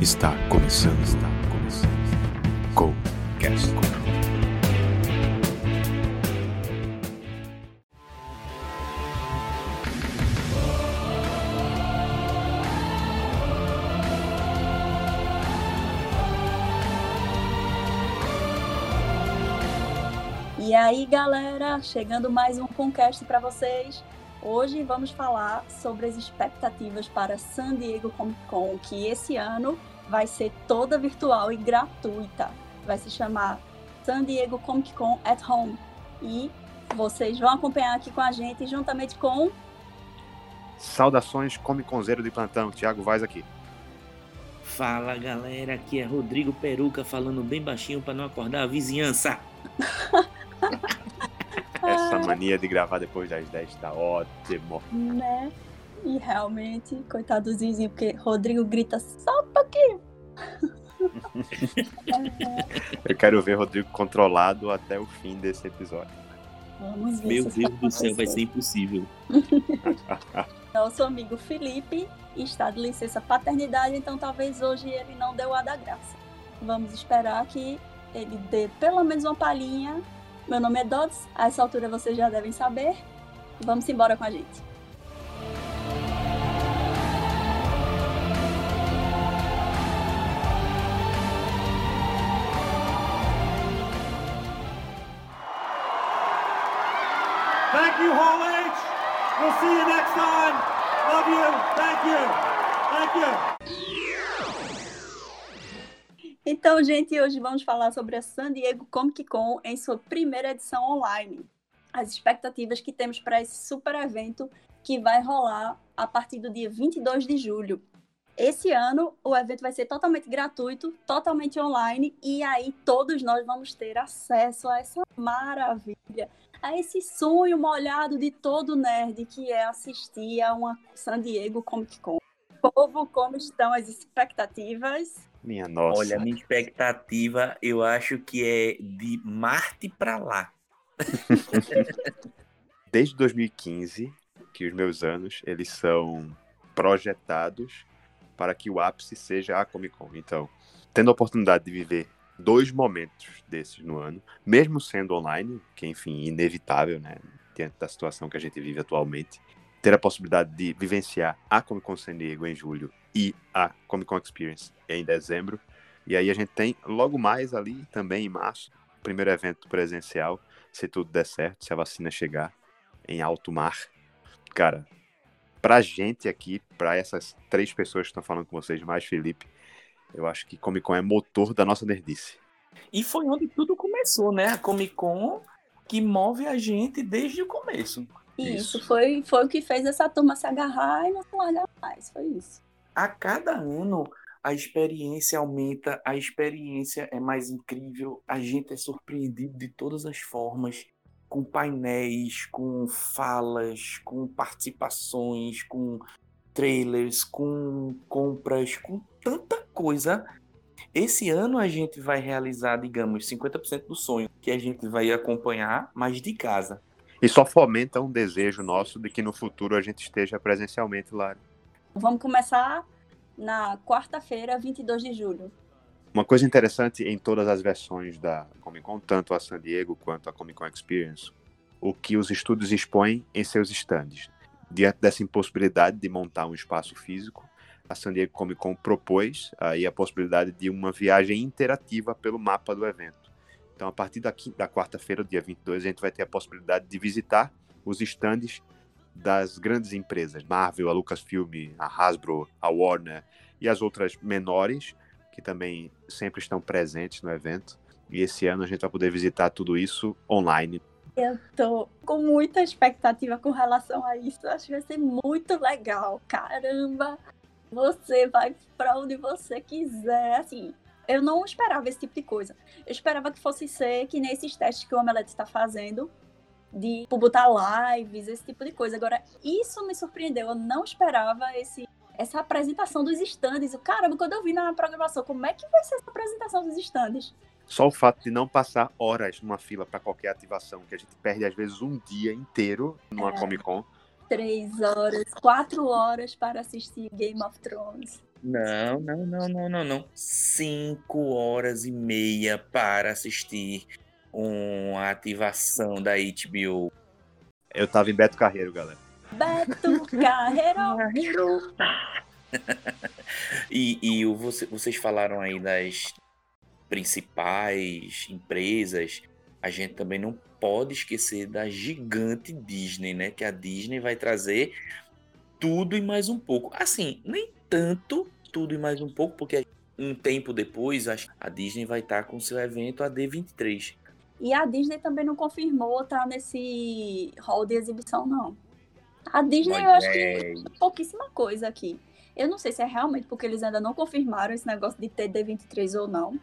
Está começando, está começando. Com Cast. E aí, galera, chegando mais um Conquest para vocês. Hoje vamos falar sobre as expectativas para San Diego Comic Con, que esse ano vai ser toda virtual e gratuita. Vai se chamar San Diego Comic Con at Home. E vocês vão acompanhar aqui com a gente, juntamente com. Saudações Comic Conzeiro de plantão, Thiago Vaz aqui. Fala galera, aqui é Rodrigo Peruca falando bem baixinho para não acordar a vizinhança. Essa mania de gravar depois das 10 tá ótimo. Né? E realmente, coitado do Zizinho, porque Rodrigo grita só um pouquinho. Eu quero ver Rodrigo controlado até o fim desse episódio. Vamos ver Meu Deus do céu, vai ser impossível. Nosso amigo Felipe está de licença paternidade, então talvez hoje ele não deu a da graça. Vamos esperar que ele dê pelo menos uma palhinha. Meu nome é Dodds, a essa altura vocês já devem saber. Vamos embora com a gente. Thank you, Hall H. We'll see you next time. Love you. Thank you. Thank you. Então, gente, hoje vamos falar sobre a San Diego Comic Con em sua primeira edição online. As expectativas que temos para esse super evento que vai rolar a partir do dia 22 de julho. Esse ano, o evento vai ser totalmente gratuito, totalmente online, e aí todos nós vamos ter acesso a essa maravilha, a esse sonho molhado de todo nerd que é assistir a uma San Diego Comic Con. Povo, como estão as expectativas? Minha nossa. Olha, minha expectativa, eu acho que é de Marte pra lá. Desde 2015, que os meus anos, eles são projetados para que o ápice seja a Comic Con. Então, tendo a oportunidade de viver dois momentos desses no ano, mesmo sendo online, que enfim, inevitável, né, diante da situação que a gente vive atualmente, ter a possibilidade de vivenciar a Comic Con San Diego em julho e a Comic Con Experience em dezembro. E aí a gente tem logo mais ali, também em março, o primeiro evento presencial, se tudo der certo, se a vacina chegar, em alto mar. Cara, pra gente aqui, pra essas três pessoas que estão falando com vocês, mais Felipe, eu acho que Comic Con é motor da nossa nerdice. E foi onde tudo começou, né? A Comic Con que move a gente desde o começo. E Isso. isso foi, foi o que fez essa turma se agarrar e não se largar mais. Foi isso. A cada ano a experiência aumenta, a experiência é mais incrível, a gente é surpreendido de todas as formas, com painéis, com falas, com participações, com trailers, com compras, com tanta coisa. Esse ano a gente vai realizar, digamos, 50% do sonho que a gente vai acompanhar, mas de casa. E só fomenta um desejo nosso de que no futuro a gente esteja presencialmente lá. Vamos começar na quarta-feira, 22 de julho. Uma coisa interessante em todas as versões da Comic Con, tanto a San Diego quanto a Comic Con Experience, o que os estúdios expõem em seus stands. Diante dessa impossibilidade de montar um espaço físico, a San Diego Comic Con propôs aí a possibilidade de uma viagem interativa pelo mapa do evento. Então, a partir da, da quarta-feira, dia 22, a gente vai ter a possibilidade de visitar os stands das grandes empresas, Marvel, a Lucasfilm, a Hasbro, a Warner e as outras menores, que também sempre estão presentes no evento. E esse ano a gente vai poder visitar tudo isso online. Eu tô com muita expectativa com relação a isso. Acho que vai ser muito legal. Caramba! Você vai pra onde você quiser. Assim, eu não esperava esse tipo de coisa. Eu esperava que fosse ser que nem esses testes que o Omelete está fazendo, de tipo, botar lives, esse tipo de coisa. Agora, isso me surpreendeu. Eu não esperava esse, essa apresentação dos stands. Eu, Caramba, quando eu vi na programação, como é que vai ser essa apresentação dos stands? Só o fato de não passar horas numa fila para qualquer ativação, que a gente perde às vezes um dia inteiro numa É. Comic Con, três horas, quatro horas para assistir Game of Thrones. Não, não, não, não, não, não. Cinco horas e meia para assistir uma ativação da HBO. Eu tava em Beto Carreiro, galera. Beto Carreiro. e e você, vocês falaram aí das principais empresas. A gente também não pode esquecer da gigante Disney, né? Que a Disney vai trazer tudo e mais um pouco. Assim, nem tanto tudo e mais um pouco, porque um tempo depois a Disney vai estar com seu evento AD23. E a Disney também não confirmou estar nesse hall de exibição, não. A Disney, Mas eu acho é... que pouquíssima coisa aqui. Eu não sei se é realmente porque eles ainda não confirmaram esse negócio de ter D23 ou não.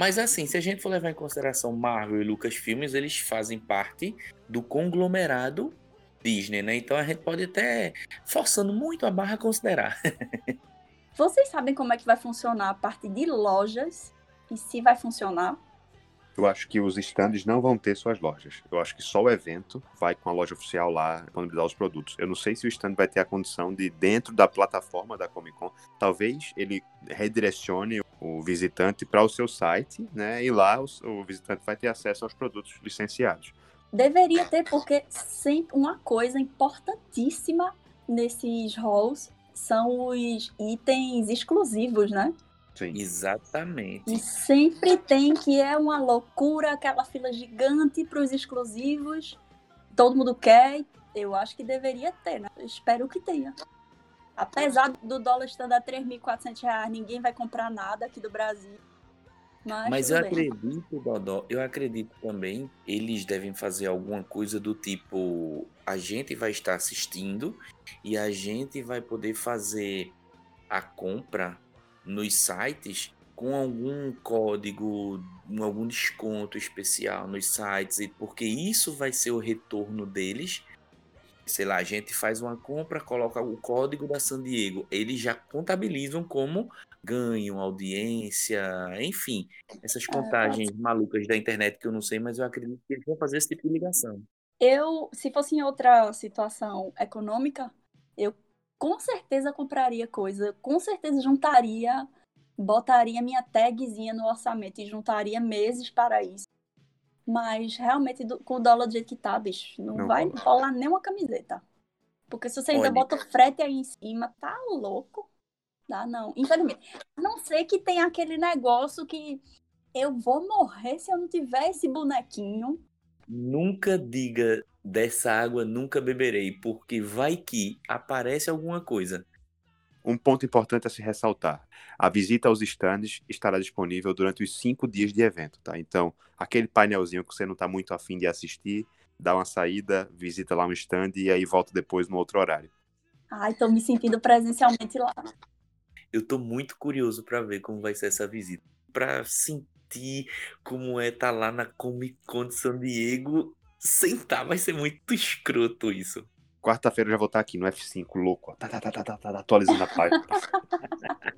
Mas assim, se a gente for levar em consideração Marvel e Lucasfilmes, eles fazem parte do conglomerado Disney, né? Então a gente pode até, forçando muito a barra, considerar. Vocês sabem como é que vai funcionar a parte de lojas e se vai funcionar? Eu acho que os stands não vão ter suas lojas. Eu acho que só o evento vai com a loja oficial lá disponibilizar os produtos. Eu não sei se o stand vai ter a condição de, dentro da plataforma da Comic Con, talvez ele redirecione o visitante para o seu site, né? E lá o, o visitante vai ter acesso aos produtos licenciados. Deveria ter, porque sempre uma coisa importantíssima nesses halls são os itens exclusivos, né? Sim. Exatamente. E sempre tem que é uma loucura, aquela fila gigante para os exclusivos. Todo mundo quer. Eu acho que deveria ter, né? Eu espero que tenha. Apesar do dólar estando a 3.400 reais, ninguém vai comprar nada aqui do Brasil. Mas, Mas eu bem. acredito, Dodó, eu acredito também, eles devem fazer alguma coisa do tipo, a gente vai estar assistindo e a gente vai poder fazer a compra nos sites com algum código, algum desconto especial nos sites, porque isso vai ser o retorno deles. Sei lá, a gente faz uma compra, coloca o código da San Diego, eles já contabilizam como ganho, audiência, enfim, essas é, contagens malucas da internet que eu não sei, mas eu acredito que eles vão fazer esse tipo de ligação. Eu, se fosse em outra situação econômica, eu com certeza compraria coisa, com certeza juntaria, botaria minha tagzinha no orçamento e juntaria meses para isso. Mas realmente, do, com o dólar do jeito que tá, bicho, não, não vai rola. rolar nem uma camiseta. Porque se você ainda Olha. bota o frete aí em cima, tá louco. Dá não. Infelizmente. A não sei que tem aquele negócio que eu vou morrer se eu não tiver esse bonequinho. Nunca diga dessa água nunca beberei, porque vai que aparece alguma coisa. Um ponto importante a se ressaltar: a visita aos stands estará disponível durante os cinco dias de evento, tá? Então, aquele painelzinho que você não está muito afim de assistir, dá uma saída, visita lá um stand e aí volta depois no outro horário. Ai, estou me sentindo presencialmente lá. Eu estou muito curioso para ver como vai ser essa visita, para sentir como é estar tá lá na Comic Con de San Diego sentar vai ser muito escroto isso. Quarta-feira eu já vou estar aqui no F5, louco. Tá, tá, tá, tá, tá, tá atualizando a página.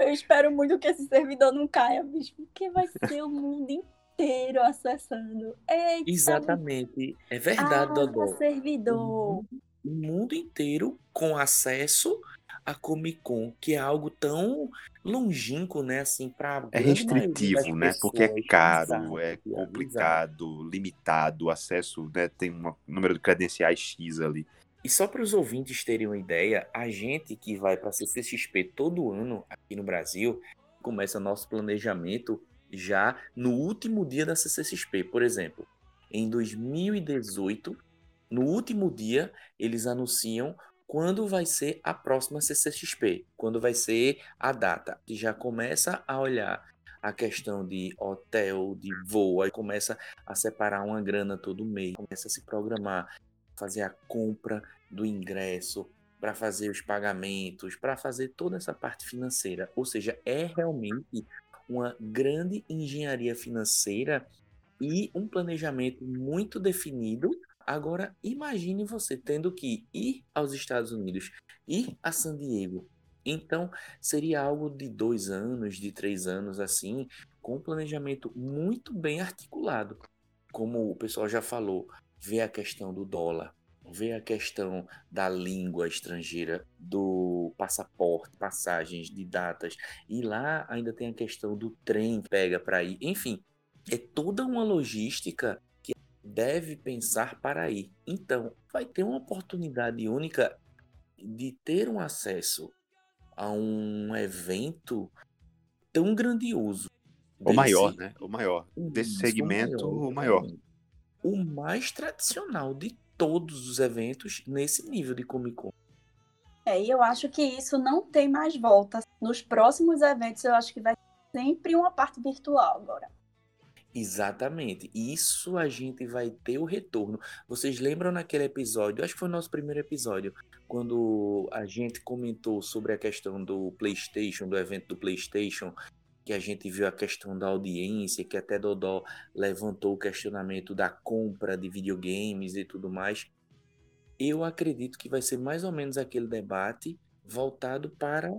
eu espero muito que esse servidor não caia, bicho, porque vai ser o mundo inteiro acessando. Eita, Exatamente. É verdade, ah, Dodô. servidor. O mundo inteiro com acesso a Comic Con, que é algo tão longínquo, né, assim, para É restritivo, né? Porque é caro, é complicado, exato. limitado, o acesso, né, tem um número de credenciais X ali. E só para os ouvintes terem uma ideia, a gente que vai para a CCXP todo ano aqui no Brasil, começa nosso planejamento já no último dia da CCXP, por exemplo. Em 2018, no último dia, eles anunciam quando vai ser a próxima CCXP, quando vai ser a data. E já começa a olhar a questão de hotel, de voo, aí começa a separar uma grana todo mês, começa a se programar, fazer a compra do ingresso, para fazer os pagamentos, para fazer toda essa parte financeira. Ou seja, é realmente uma grande engenharia financeira e um planejamento muito definido Agora, imagine você tendo que ir aos Estados Unidos, ir a San Diego. Então, seria algo de dois anos, de três anos, assim, com um planejamento muito bem articulado. Como o pessoal já falou, ver a questão do dólar. vê a questão da língua estrangeira, do passaporte, passagens de datas, e lá ainda tem a questão do trem que pega para ir. Enfim, é toda uma logística deve pensar para ir. Então, vai ter uma oportunidade única de ter um acesso a um evento tão grandioso. O maior, né? O maior. Desse Isso, segmento, o maior. O mais tradicional de todos os eventos nesse nível de Comic Con. É, e eu acho que isso não tem mais volta. Nos próximos eventos, eu acho que vai ser sempre uma parte virtual agora. Exatamente. Isso a gente vai ter o retorno. Vocês lembram naquele episódio? Acho que foi o nosso primeiro episódio, quando a gente comentou sobre a questão do PlayStation, do evento do PlayStation, que a gente viu a questão da audiência, que até Dodó levantou o questionamento da compra de videogames e tudo mais. Eu acredito que vai ser mais ou menos aquele debate voltado para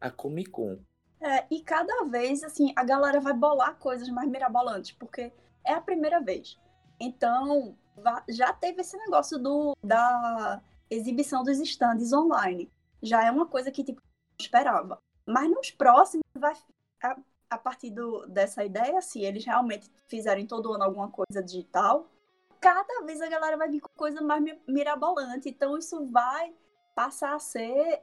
a Comic Con. É, e cada vez, assim, a galera vai bolar coisas mais mirabolantes, porque é a primeira vez. Então, já teve esse negócio do, da exibição dos stands online. Já é uma coisa que, tipo, não esperava. Mas nos próximos, vai, a, a partir do, dessa ideia, se eles realmente fizerem todo ano alguma coisa digital, cada vez a galera vai vir com coisa mais mi- mirabolante. Então, isso vai passar a ser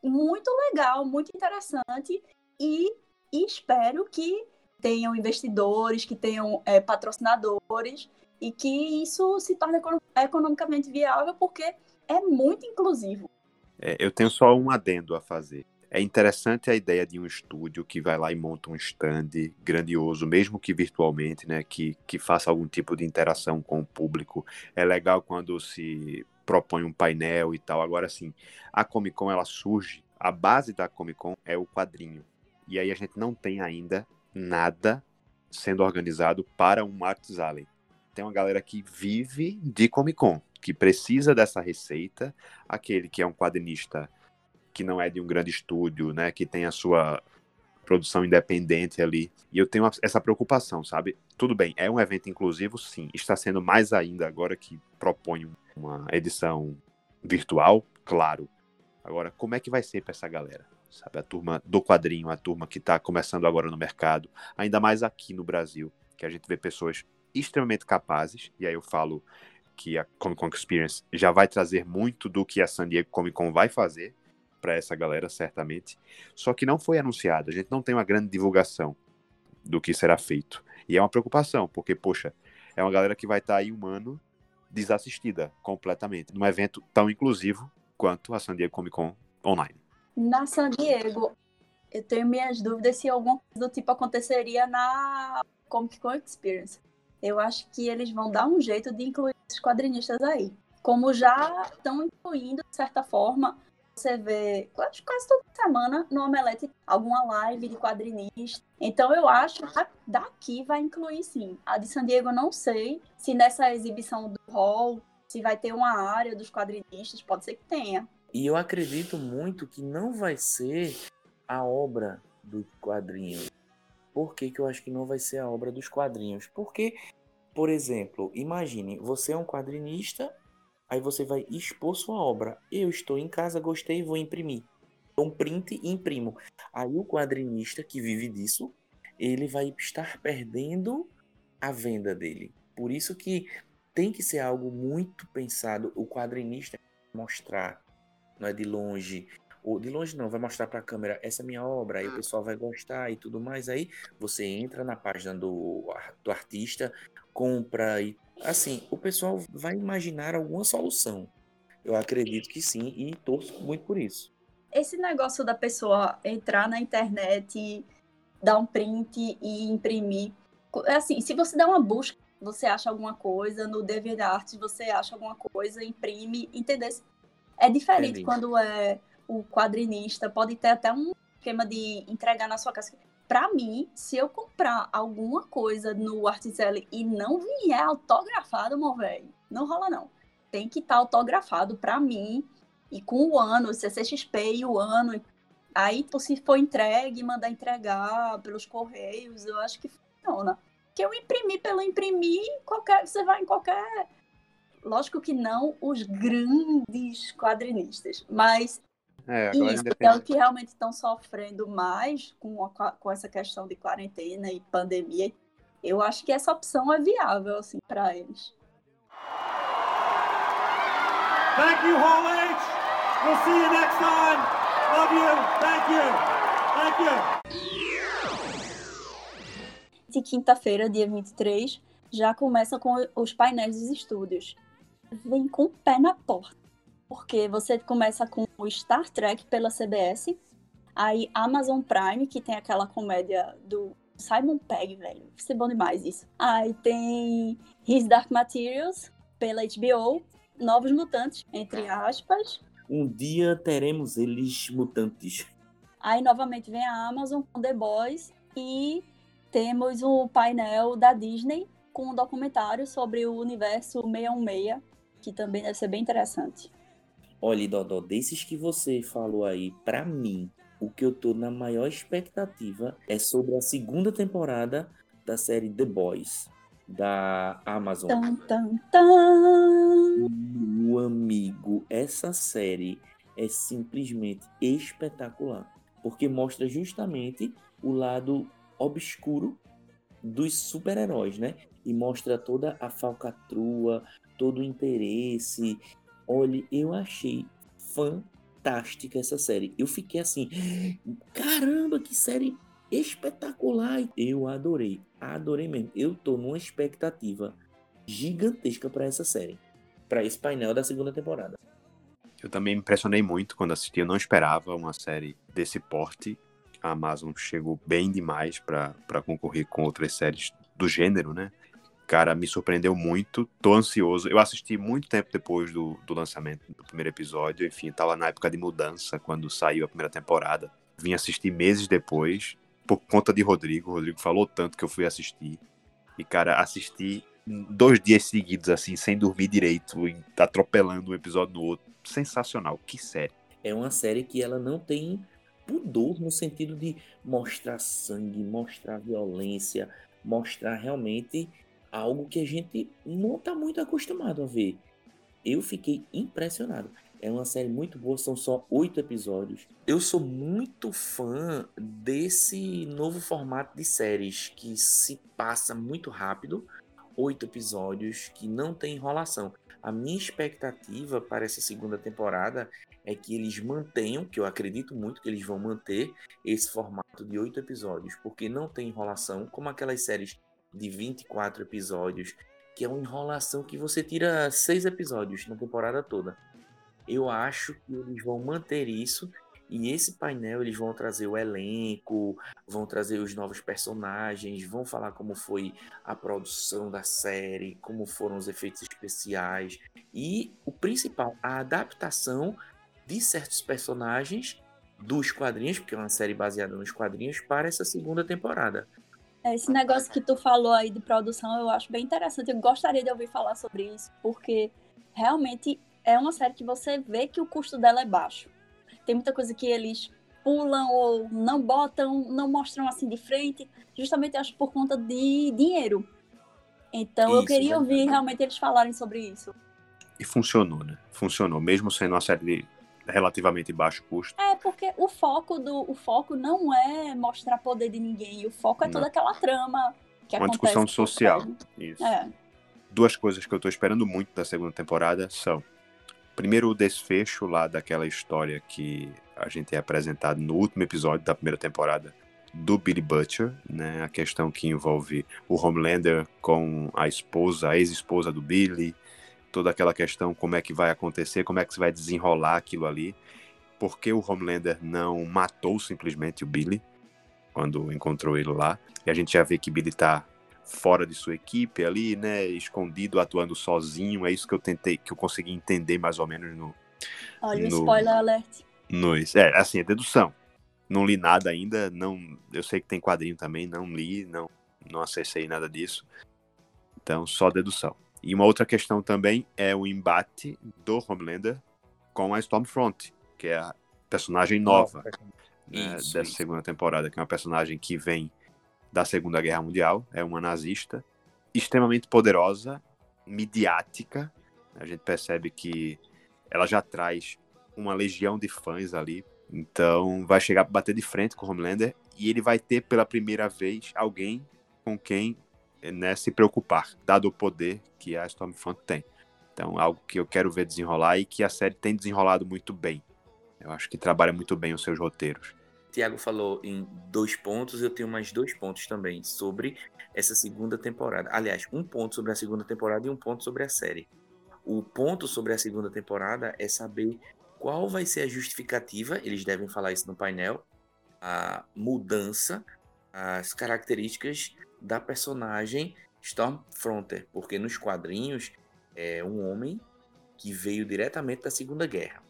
muito legal, muito interessante e, e espero que tenham investidores, que tenham é, patrocinadores e que isso se torne econo- economicamente viável porque é muito inclusivo. É, eu tenho só um adendo a fazer. É interessante a ideia de um estúdio que vai lá e monta um stand grandioso, mesmo que virtualmente, né? Que, que faça algum tipo de interação com o público. É legal quando se propõe um painel e tal. Agora, sim, a Comic Con ela surge, a base da Comic Con é o quadrinho. E aí a gente não tem ainda nada sendo organizado para um Arts Alley. Tem uma galera que vive de Comic Con, que precisa dessa receita. Aquele que é um quadrinista que não é de um grande estúdio, né, que tem a sua produção independente ali. E eu tenho essa preocupação, sabe? Tudo bem, é um evento inclusivo, sim. Está sendo mais ainda agora que propõe uma edição virtual, claro. Agora, como é que vai ser para essa galera? Sabe, a turma do quadrinho, a turma que está começando agora no mercado, ainda mais aqui no Brasil, que a gente vê pessoas extremamente capazes, e aí eu falo que a Comic Con Experience já vai trazer muito do que a San Diego Comic Con vai fazer para essa galera, certamente. Só que não foi anunciado, a gente não tem uma grande divulgação do que será feito. E é uma preocupação, porque, poxa, é uma galera que vai estar aí um ano desassistida completamente, num evento tão inclusivo quanto a San Diego Comic Con online. Na San Diego, eu tenho minhas dúvidas se coisa do tipo aconteceria na Comic Con Experience. Eu acho que eles vão dar um jeito de incluir esses quadrinistas aí. Como já estão incluindo, de certa forma, você vê quase, quase toda semana no Omelete alguma live de quadrinista. Então eu acho que daqui vai incluir sim. A de San Diego não sei se nessa exibição do hall, se vai ter uma área dos quadrinistas, pode ser que tenha. E eu acredito muito que não vai ser a obra dos quadrinhos. Por que, que eu acho que não vai ser a obra dos quadrinhos? Porque, por exemplo, imagine, você é um quadrinista, aí você vai expor sua obra. Eu estou em casa, gostei, vou imprimir. Um print e imprimo. Aí o quadrinista que vive disso, ele vai estar perdendo a venda dele. Por isso que tem que ser algo muito pensado. O quadrinista mostrar, não é de longe. Ou de longe não, vai mostrar para a câmera essa é minha obra, aí o pessoal vai gostar e tudo mais. Aí você entra na página do, do artista, compra e assim, o pessoal vai imaginar alguma solução. Eu acredito que sim e torço muito por isso. Esse negócio da pessoa entrar na internet, dar um print e imprimir. É assim, se você der uma busca, você acha alguma coisa, no DeviantArt você acha alguma coisa, imprime, entendeu? É diferente Entendi. quando é o quadrinista, pode ter até um esquema de entregar na sua casa. Pra mim, se eu comprar alguma coisa no Artizelli e não vier autografado, meu velho, não rola não. Tem que estar autografado pra mim e com o ano, CCXP e o ano. Aí, se for entregue, mandar entregar pelos correios, eu acho que funciona. Que eu imprimi pelo imprimir, qualquer, você vai em qualquer Lógico que não os grandes quadrinistas, mas É, isso, é o que realmente estão sofrendo mais com, a- com essa questão de quarentena e pandemia. Eu acho que essa opção é viável, assim, para eles. Thank you, Hall H. We'll see you next time. Love you. Thank you. Thank you. De quinta-feira, dia 23, já começa com os painéis dos estúdios. Vem com o pé na porta. Porque você começa com o Star Trek pela CBS, aí Amazon Prime, que tem aquela comédia do Simon Pegg, velho. Vai ser bom demais isso. Aí tem His Dark Materials pela HBO, Novos Mutantes, entre aspas. Um dia teremos eles mutantes. Aí novamente vem a Amazon com The Boys e temos o painel da Disney com um documentário sobre o universo 616, que também deve ser bem interessante. Olha, Dodó, desses que você falou aí, pra mim, o que eu tô na maior expectativa é sobre a segunda temporada da série The Boys, da Amazon. Tan, tan. Meu amigo, essa série é simplesmente espetacular, porque mostra justamente o lado obscuro dos super-heróis, né? E mostra toda a falcatrua, todo o interesse. Olha, eu achei fantástica essa série. Eu fiquei assim, caramba, que série espetacular! Eu adorei, adorei mesmo. Eu tô numa expectativa gigantesca para essa série, para esse painel da segunda temporada. Eu também me impressionei muito quando assisti. Eu não esperava uma série desse porte. A Amazon chegou bem demais para concorrer com outras séries do gênero, né? Cara, me surpreendeu muito. Tô ansioso. Eu assisti muito tempo depois do, do lançamento do primeiro episódio. Enfim, tava na época de mudança, quando saiu a primeira temporada. Vim assistir meses depois, por conta de Rodrigo. O Rodrigo falou tanto que eu fui assistir. E, cara, assisti dois dias seguidos, assim, sem dormir direito, e atropelando um episódio no outro. Sensacional, que série. É uma série que ela não tem pudor no sentido de mostrar sangue, mostrar violência, mostrar realmente algo que a gente não tá muito acostumado a ver. Eu fiquei impressionado. É uma série muito boa, são só oito episódios. Eu sou muito fã desse novo formato de séries que se passa muito rápido, oito episódios, que não tem enrolação. A minha expectativa para essa segunda temporada é que eles mantenham, que eu acredito muito que eles vão manter, esse formato de oito episódios, porque não tem enrolação, como aquelas séries de 24 episódios, que é uma enrolação que você tira seis episódios na temporada toda. Eu acho que eles vão manter isso e esse painel eles vão trazer o elenco, vão trazer os novos personagens, vão falar como foi a produção da série, como foram os efeitos especiais e o principal, a adaptação de certos personagens dos quadrinhos, porque é uma série baseada nos quadrinhos, para essa segunda temporada. Esse negócio que tu falou aí de produção, eu acho bem interessante. Eu gostaria de ouvir falar sobre isso, porque realmente é uma série que você vê que o custo dela é baixo. Tem muita coisa que eles pulam ou não botam, não mostram assim de frente, justamente acho por conta de dinheiro. Então eu Isso, queria verdade. ouvir realmente eles falarem sobre isso. E funcionou, né? Funcionou, mesmo sendo uma série de relativamente baixo custo. É porque o foco do o foco não é mostrar poder de ninguém, o foco é toda Não. aquela trama que Uma acontece discussão social. Isso. É. Duas coisas que eu tô esperando muito da segunda temporada são primeiro o desfecho lá daquela história que a gente é apresentado no último episódio da primeira temporada do Billy Butcher, né? A questão que envolve o Homelander com a esposa, a ex-esposa do Billy, toda aquela questão como é que vai acontecer, como é que se vai desenrolar aquilo ali, porque o Homelander não matou simplesmente o Billy quando encontrou ele lá. E a gente já vê que Billy tá fora de sua equipe ali, né, escondido, atuando sozinho. É isso que eu tentei, que eu consegui entender mais ou menos no, Olha o No- spoiler alert. nos, é, assim, é dedução. Não li nada ainda, não, eu sei que tem quadrinho também, não li, não, não acessei nada disso. Então, só dedução. E uma outra questão também é o embate do Homelander com a Stormfront, que é a personagem nova né, Isso, dessa isso. segunda temporada, que é uma personagem que vem da Segunda Guerra Mundial, é uma nazista, extremamente poderosa, midiática A gente percebe que ela já traz uma legião de fãs ali. Então vai chegar para bater de frente com o Homelander e ele vai ter pela primeira vez alguém com quem né, se preocupar, dado o poder que a Stormfront tem. Então, algo que eu quero ver desenrolar e que a série tem desenrolado muito bem. Eu acho que trabalha muito bem os seus roteiros. Tiago falou em dois pontos, eu tenho mais dois pontos também sobre essa segunda temporada. Aliás, um ponto sobre a segunda temporada e um ponto sobre a série. O ponto sobre a segunda temporada é saber qual vai ser a justificativa, eles devem falar isso no painel, a mudança, as características da personagem Stormfronter, porque nos quadrinhos é um homem que veio diretamente da Segunda Guerra.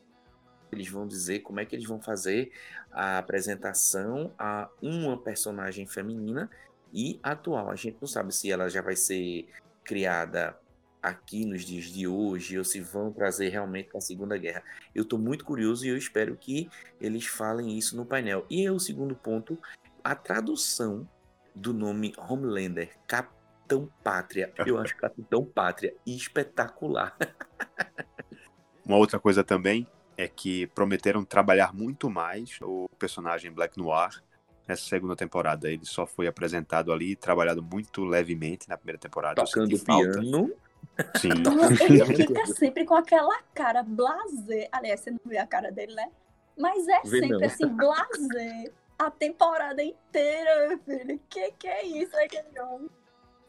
Eles vão dizer como é que eles vão fazer a apresentação a uma personagem feminina e atual. A gente não sabe se ela já vai ser criada aqui nos dias de hoje ou se vão trazer realmente a Segunda Guerra. Eu estou muito curioso e eu espero que eles falem isso no painel. E o segundo ponto, a tradução do nome Homelander, Capitão Pátria. Eu acho Capitão Pátria espetacular. Uma outra coisa também é que prometeram trabalhar muito mais o personagem Black Noir nessa segunda temporada. Ele só foi apresentado ali, trabalhado muito levemente na primeira temporada. Tocando piano. Sim. Ele fica sempre com aquela cara blazer. Aliás, você não vê a cara dele, né? Mas é Vê sempre não. assim, blazer. A temporada inteira, meu filho. Que que é isso, aquele homem?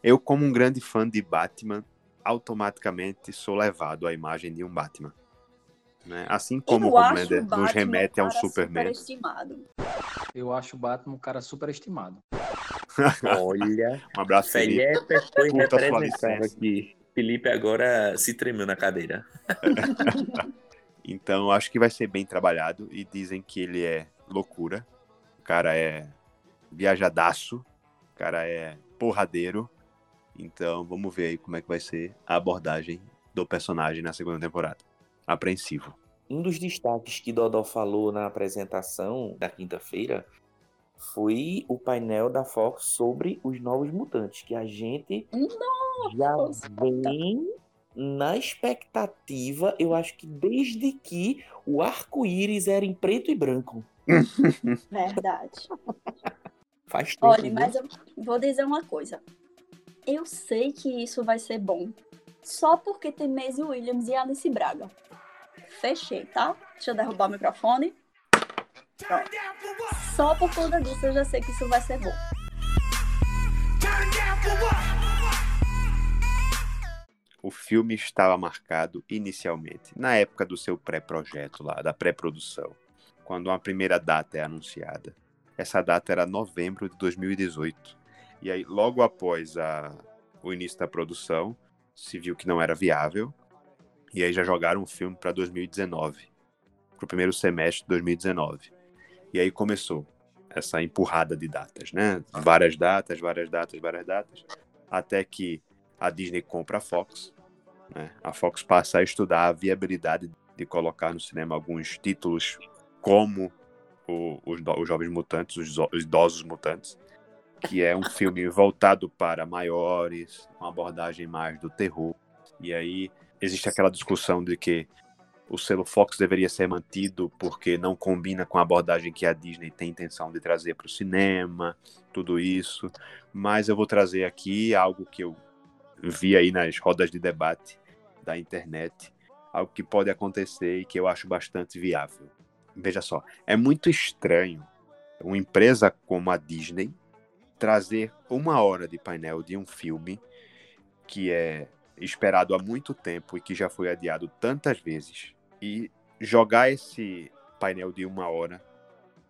Eu, como um grande fã de Batman, automaticamente sou levado à imagem de um Batman. Né? Assim como o Eu Homelander o nos remete a um Superman. superestimado. Eu acho o Batman um cara superestimado. Olha, Um abraço, Felipe. Felipe foi Curta a sua licença. aqui. Felipe agora se tremeu na cadeira. Então, acho que vai ser bem trabalhado. E dizem que ele é loucura. O cara é viajadaço. O cara é porradeiro. Então, vamos ver aí como é que vai ser a abordagem do personagem na segunda temporada. Apreensivo. Um dos destaques que Dodó falou na apresentação da quinta-feira foi o painel da Fox sobre os novos mutantes, que a gente já Nossa. vem na expectativa, eu acho que desde que o arco-íris era em preto e branco. Verdade. Faz tempo. Olha, viu? mas eu vou dizer uma coisa. Eu sei que isso vai ser bom. Só porque tem Maisie Williams e Alice Braga. Fechei, tá? Deixa eu derrubar o microfone. Pronto. Só por conta disso eu já sei que isso vai ser bom. O filme estava marcado inicialmente, na época do seu pré-projeto lá, da pré-produção, quando uma primeira data é anunciada. Essa data era novembro de 2018. E aí, logo após a- o início da produção, se viu que não era viável. E aí já jogaram o filme para 2019, para o primeiro semestre de 2019. E aí começou essa empurrada de datas, né? Várias datas, várias datas, várias datas, até que a Disney compra a Fox. né? A Fox passa a estudar a viabilidade de colocar no cinema alguns títulos como o- os, os Jovens Mutantes, os, os Idosos Mutantes, que é um filme voltado para maiores, uma abordagem mais do terror. E aí existe aquela discussão de que o selo Fox deveria ser mantido porque não combina com a abordagem que a Disney tem intenção de trazer para o cinema, tudo isso. Mas eu vou trazer aqui algo que eu vi aí nas rodas de debate da internet, algo que pode acontecer e que eu acho bastante viável. Veja só, é muito estranho uma empresa como a Disney trazer uma hora de painel de um filme que é esperado há muito tempo e que já foi adiado tantas vezes e jogar esse painel de uma hora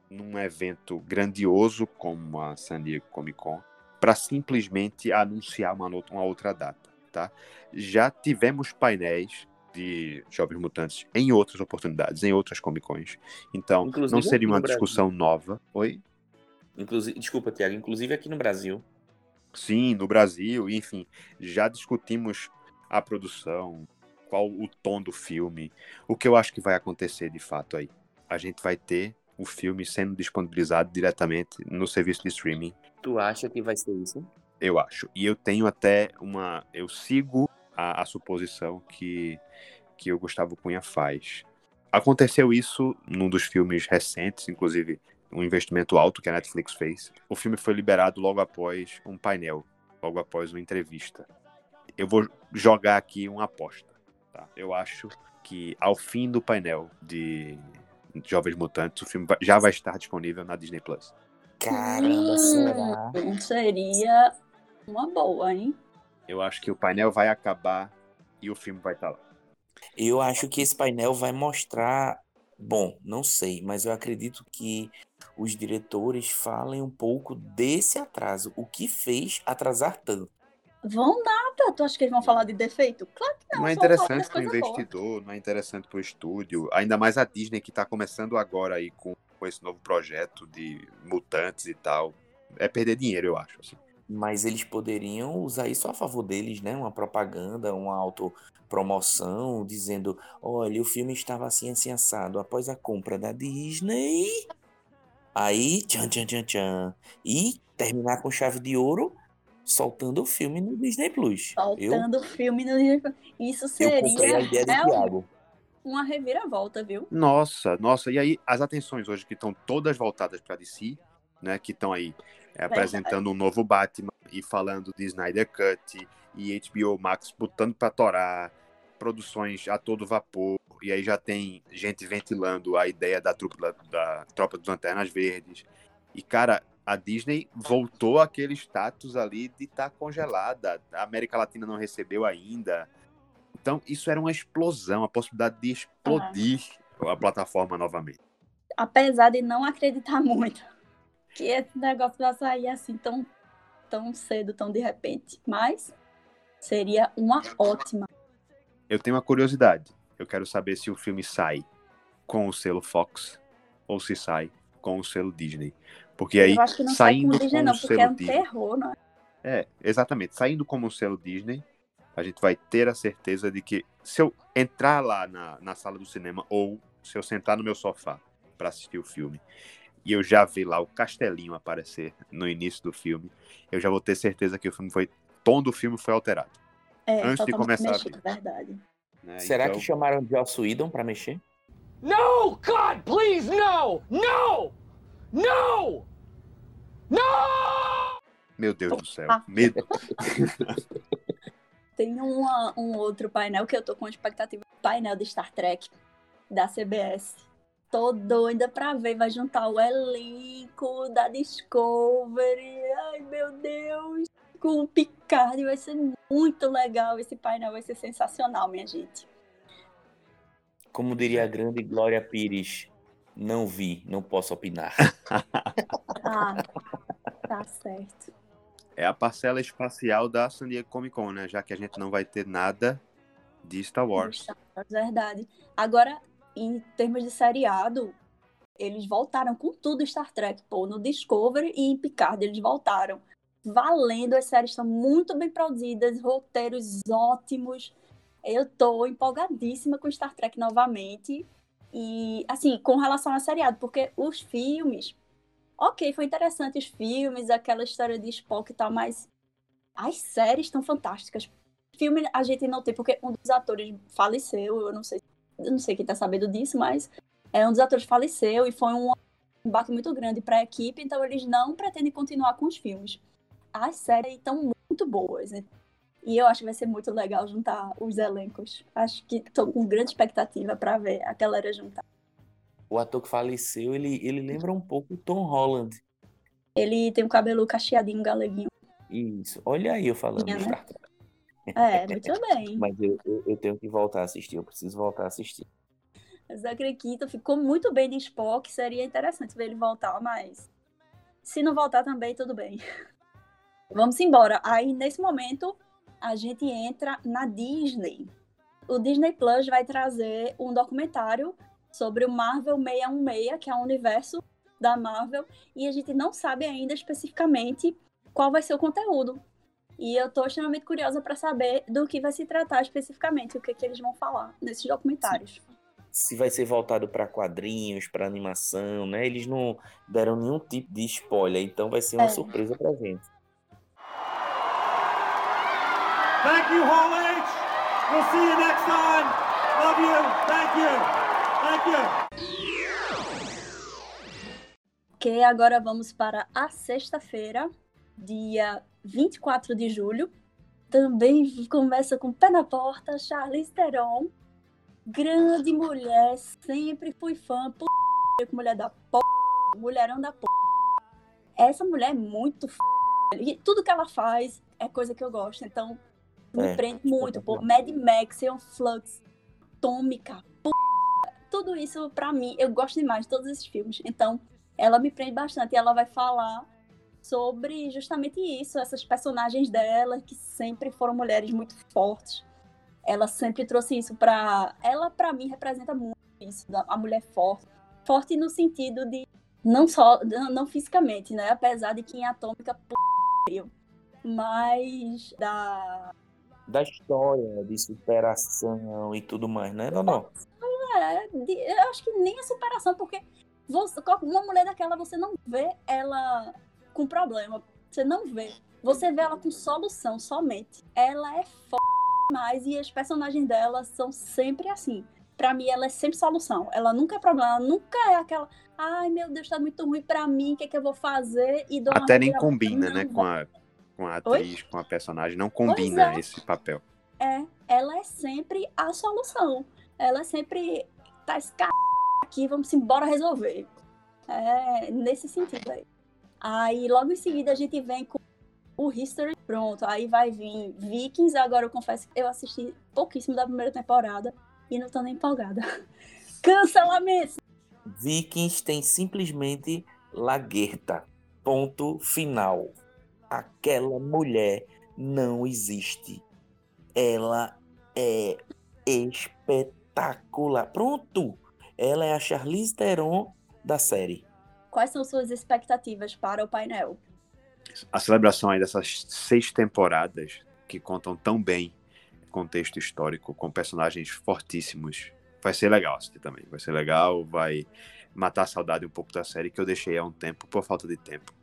num evento grandioso como a San Diego Comic Con para simplesmente anunciar uma, outra data, tá? Já tivemos painéis de Jovens Mutantes em outras oportunidades, em outras Comic Cons. Então, Inclusive não seria uma Brasil. discussão nova. Oi? Inclusive, desculpa, Tiago, inclusive aqui no Brasil. Sim, no Brasil, enfim, já discutimos a produção, qual o tom do filme, o que eu acho que vai acontecer de fato aí. A gente vai ter o filme sendo disponibilizado diretamente no serviço de streaming, Tu acha que vai ser isso? eu acho. E eu tenho até uma. Eu sigo a, a suposição que, que o Gustavo Cunha faz. Aconteceu isso num dos filmes recentes, inclusive um investimento alto que a Netflix fez. O filme foi liberado logo após um painel, logo após uma entrevista. Eu vou jogar aqui uma aposta. Tá? Eu acho que ao fim do painel de Jovens Mutantes, o filme já vai estar disponível na Disney Plus. Caramba, será? Hum, seria uma boa, hein? Eu acho que o painel vai acabar e o filme vai estar lá. Eu acho que esse painel vai mostrar. Bom, não sei, mas eu acredito que os diretores falem um pouco desse atraso. O que fez atrasar tanto? Vão nada. Tu acha que eles vão falar de defeito? Claro que não. Não é interessante para o investidor, não é interessante para o estúdio. Ainda mais a Disney que está começando agora aí com, com esse novo projeto de mutantes e tal. É perder dinheiro, eu acho. assim. Mas eles poderiam usar isso a favor deles, né? Uma propaganda, uma autopromoção, dizendo: olha, o filme estava assim, assim, assado. Após a compra da Disney. Aí, tchan, tchan, tchan, tchan. E terminar com chave de ouro, soltando o filme no Disney Plus. Eu, Soltando o filme no Isso eu comprei a seria ideia do é Thiago. uma reviravolta, viu? Nossa, nossa. E aí, as atenções hoje que estão todas voltadas para DC, né? Que estão aí apresentando um novo Batman e falando de Snyder Cut e HBO Max botando para torar, produções a todo vapor. E aí já tem gente ventilando a ideia da tropa, da, tropa dos Lanternas Verdes. E, cara, a Disney voltou àquele status ali de estar congelada. A América Latina não recebeu ainda. Então, isso era uma explosão, a possibilidade de explodir a plataforma novamente. Apesar de não acreditar muito que esse negócio vai sair assim tão, tão cedo, tão de repente. Mas seria uma ótima. Eu tenho uma curiosidade. Eu quero saber se o filme sai com o selo Fox ou se sai com o selo Disney. Porque aí, eu acho que não sai saindo com o Disney, com não, o porque é selo um Disney. terror, não é? É, exatamente. Saindo como um selo Disney, a gente vai ter a certeza de que se eu entrar lá na, na sala do cinema ou se eu sentar no meu sofá para assistir o filme e eu já ver lá o castelinho aparecer no início do filme, eu já vou ter certeza que o filme foi. O tom do filme foi alterado. É, Antes de começar a mexido, verdade. né? Será Então, que chamaram de Joss Whedon pra mexer? No! God, please, no! No! No! No! Meu Deus do céu. Ah. Medo. Tem uma- um outro painel que eu tô com expectativa. Painel de Star Trek da CBS. Tô doida pra ver. Vai juntar o elenco da Discovery. Ai, meu Deus. Com o Picard. Vai ser muito legal. Esse painel vai ser sensacional, minha gente. Como diria a grande Glória Pires, não vi, não posso opinar. Ah, tá certo. É a parcela espacial da San Diego Comic Con, né? Já que a gente não vai ter nada de Star Wars. Verdade. Agora, em termos de seriado, eles voltaram com tudo Star Trek, pô, no Discovery e em Picard eles voltaram. Valendo, as séries estão muito bem produzidas, roteiros ótimos. Eu tô empolgadíssima com Star Trek novamente. E, assim, com relação a seriado, porque os filmes. Ok, foi interessante os filmes, aquela história de Spock e tal, mas as séries estão fantásticas. Filme a gente não tem, porque um dos atores faleceu, eu não sei, eu não sei quem tá sabendo disso, mas é, um dos atores faleceu e foi um baque muito grande para a equipe, então eles não pretendem continuar com os filmes. As séries estão muito boas, né? E eu acho que vai ser muito legal juntar os elencos. Acho que tô com grande expectativa para ver a galera juntar. O ator que faleceu, ele, ele lembra um pouco o Tom Holland. Ele tem o cabelo cacheadinho, galeguinho. Isso. Olha aí eu falando Tinha, de né? É, muito bem. Mas eu, eu, eu tenho que voltar a assistir, eu preciso voltar a assistir. Zachary Quinto ficou muito bem de Spock, seria interessante ver ele voltar, mas se não voltar também, tudo bem. Vamos embora. Aí, nesse momento, a gente entra na Disney. O Disney Plus vai trazer um documentário sobre o Marvel 616, que é o universo da Marvel, e a gente não sabe ainda especificamente qual vai ser o conteúdo. E eu tô extremamente curiosa para saber do que vai se tratar especificamente, o que, que eles vão falar nesses documentários. Se vai ser voltado para quadrinhos, para animação, né? Eles não deram nenhum tipo de spoiler, então vai ser uma É. surpresa pra gente. Thank you, Hall H. We'll see you next time. Love you. Thank you. Thank you. Ok, agora vamos para a sexta-feira, dia 24 de julho. Também começa com pé na porta, Charlize Theron. Grande mulher, sempre fui fã. P... Mulher da p... Mulherão da p... Essa mulher é muito f... E tudo que ela faz é coisa que eu gosto. Então, me É, prende muito. Pô, espetacular. Mad Max, Ion Flux, Atômica, p... tudo isso pra mim, eu gosto demais de todos esses filmes. Então, ela me prende bastante e ela vai falar sobre justamente isso, essas personagens dela que sempre foram mulheres muito fortes. Ela sempre trouxe isso pra. ela pra mim representa muito isso, a mulher forte, forte no sentido de não só não não fisicamente, né? Apesar de que em Atômica p... mas da Da história, de superação e tudo mais, né, Dodô? É, de- eu acho que nem a superação, porque você, uma mulher daquela você não vê ela com problema. Você não vê. Você vê ela com solução somente. Ela é foda demais e os personagens dela são sempre assim. Pra mim, ela é sempre solução. Ela nunca é problema. Ela nunca é aquela. Ai, meu Deus, tá muito ruim pra mim. O que, é que eu vou fazer? E Até nem combina, né, com a, com a atriz, com a personagem. Não combina é. esse papel. É, ela é sempre a solução. Ela é sempre tá esse cara aqui, vamos embora resolver. É nesse sentido aí. Aí logo em seguida a gente vem com o History, pronto. Aí vai vir Vikings. Agora eu confesso que eu assisti pouquíssimo da primeira temporada e não tô nem empolgada. Cancelamento! Vikings tem simplesmente Laguerta. Ponto final. Aquela mulher não existe. Ela é espetacular. Pronto! Ela é a Charlize Theron da série. Quais são suas expectativas para o painel? A celebração aí dessas seis temporadas que contam tão bem contexto histórico, com personagens fortíssimos. Vai ser legal assistir também. Vai ser legal, vai matar a saudade um pouco da série que eu deixei há um tempo, por falta de tempo.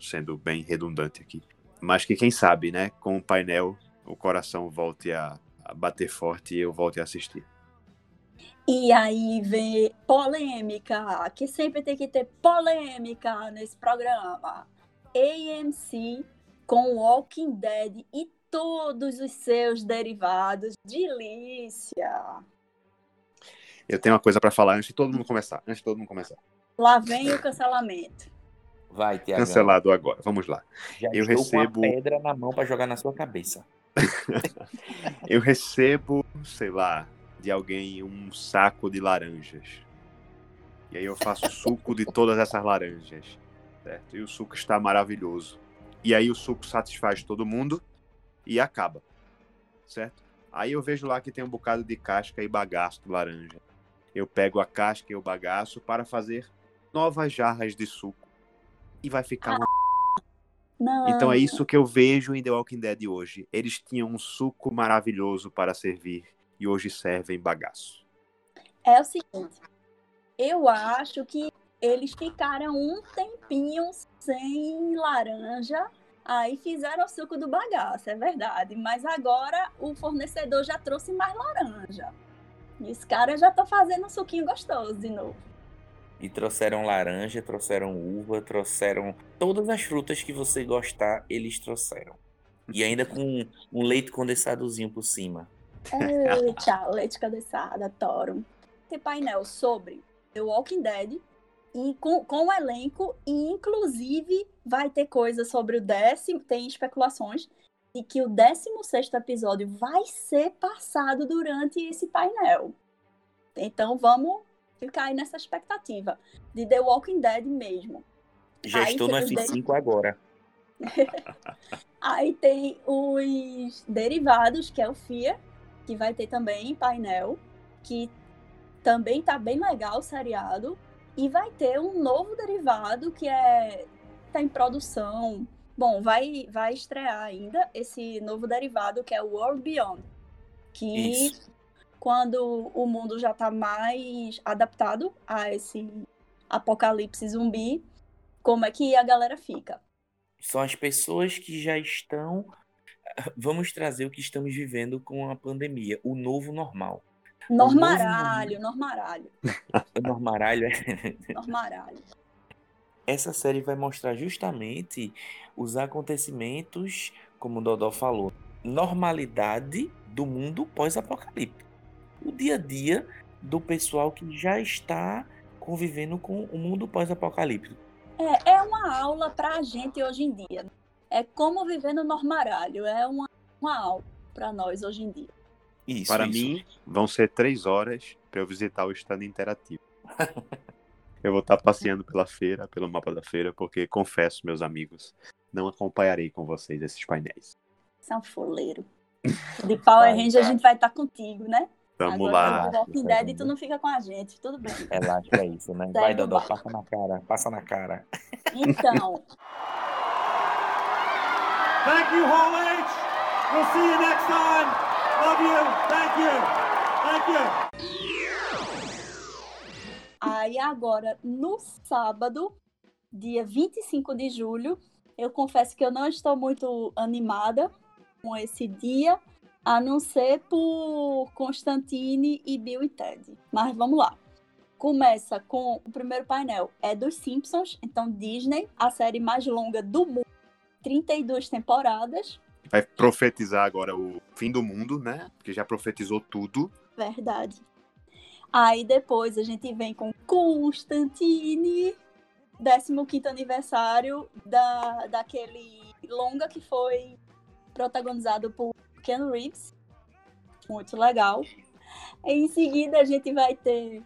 Sendo bem redundante aqui. Mas que quem sabe, né, com o painel, o coração volte a, a bater forte e eu volte a assistir. E aí vem polêmica, que sempre tem que ter polêmica nesse programa. AMC com Walking Dead e todos os seus derivados. Delícia! Eu tenho uma coisa pra falar antes de todo mundo começar. Antes de todo mundo começar. Lá vem o cancelamento. Vai, Tiagão. Cancelado agora. Vamos lá. Já Eu estou recebo- pedra na mão para jogar na sua cabeça. Eu recebo, sei lá, de alguém um saco de laranjas. E aí eu faço suco de todas essas laranjas. Certo? E o suco está maravilhoso. E aí o suco satisfaz todo mundo e acaba. Certo? Aí eu vejo lá que tem um bocado de casca e bagaço de laranja. Eu pego a casca e o bagaço para fazer novas jarras de suco. E vai ficar uma Não. então é isso que eu vejo em The Walking Dead hoje. Eles tinham um suco maravilhoso para servir e hoje servem bagaço. É o seguinte. Eu acho que eles ficaram um tempinho sem laranja. Aí fizeram o suco do bagaço, é verdade. Mas agora o fornecedor já trouxe mais laranja. E os caras já estão fazendo um suquinho gostoso de novo. E trouxeram laranja, trouxeram uva, trouxeram todas as frutas que você gostar, eles trouxeram. E ainda com um leite condensadozinho por cima. Eita, leite condensado, adoro. Tem painel sobre The Walking Dead e com, com o elenco e inclusive vai ter coisa sobre o décimo, tem especulações de que o 16 episódio vai ser passado durante esse painel. Então vamos ficar aí nessa expectativa de The Walking Dead mesmo. Já Aí estou no tem os F5 agora. Aí tem os derivados, que é o FIA, que vai ter também painel, que também tá bem legal o seriado. E vai ter um novo derivado que é tá em produção. Bom, vai, vai estrear ainda esse novo derivado que é o World Beyond. Que Isso. quando o mundo já tá mais adaptado a esse apocalipse zumbi, como é que a galera fica? São as pessoas que já estão vamos trazer o que estamos vivendo com a pandemia, o novo normal. Normaralho, normaralho, O normalho é normaralho. essa série vai mostrar justamente os acontecimentos, como o Dodó falou, normalidade do mundo pós-apocalipse. O dia a dia do pessoal que já está convivendo com o mundo pós-apocalíptico. É, é uma aula pra gente hoje em dia. É como viver no normaralho. É uma, uma aula pra nós hoje em dia. Isso, Para isso. mim, vão ser três horas para eu visitar o stand interativo. eu vou estar passeando pela feira, pelo mapa da feira, porque confesso, meus amigos, não acompanharei com vocês esses painéis. Você é um foleiro. De Power Vai, Ranger a gente vai estar contigo, né? Tamo Agora lá. no Walking Tá Dead tu vendo? não fica com a gente. Tudo bem. Relaxa, é isso, né? Vai, barco. passa na cara, passa na cara. Então, Thank you, Hall H. We'll see you next time. Love you. Thank you. Thank you. aí agora, no sábado, dia 25 de julho, eu confesso que eu não estou muito animada com esse dia, a não ser por Constantine e Bill e Ted. Mas vamos lá. Começa com o primeiro painel, é dos Simpsons, então Disney, a série mais longa do mundo, 32 temporadas, Vai profetizar agora o fim do mundo, né? Porque já profetizou tudo. Verdade. Aí depois a gente vem com Constantine, 15 aniversário da, daquele longa que foi protagonizado por Ken Reeves. Muito legal. Em seguida a gente vai ter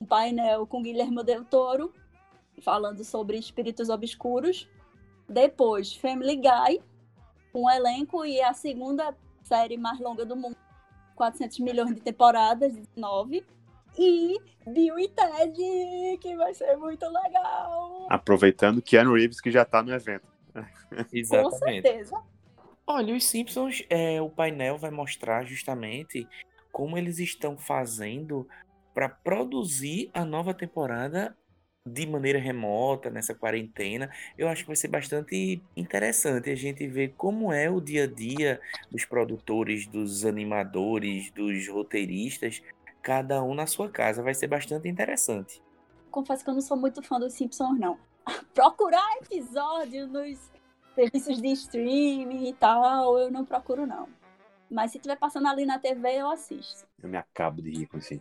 um painel com Guilherme Del Toro, falando sobre espíritos obscuros. Depois, Family Guy, um elenco e a segunda série mais longa do mundo. 400 milhões de temporadas, 9. E Bill e Ted, que vai ser muito legal. Aproveitando Keanu Reeves, que já tá no evento. Com Exatamente. certeza. Olha, os Simpsons, é, o painel vai mostrar justamente como eles estão fazendo para produzir a nova temporada de maneira remota, nessa quarentena. Eu acho que vai ser bastante interessante a gente ver como é o dia a dia dos produtores, dos animadores, dos roteiristas, cada um na sua casa. Vai ser bastante interessante. Confesso que eu não sou muito fã dos Simpsons, não. Procurar episódio nos serviços de streaming e tal, eu não procuro, não. Mas se tiver passando ali na TV, eu assisto. Eu me acabo de rir com isso.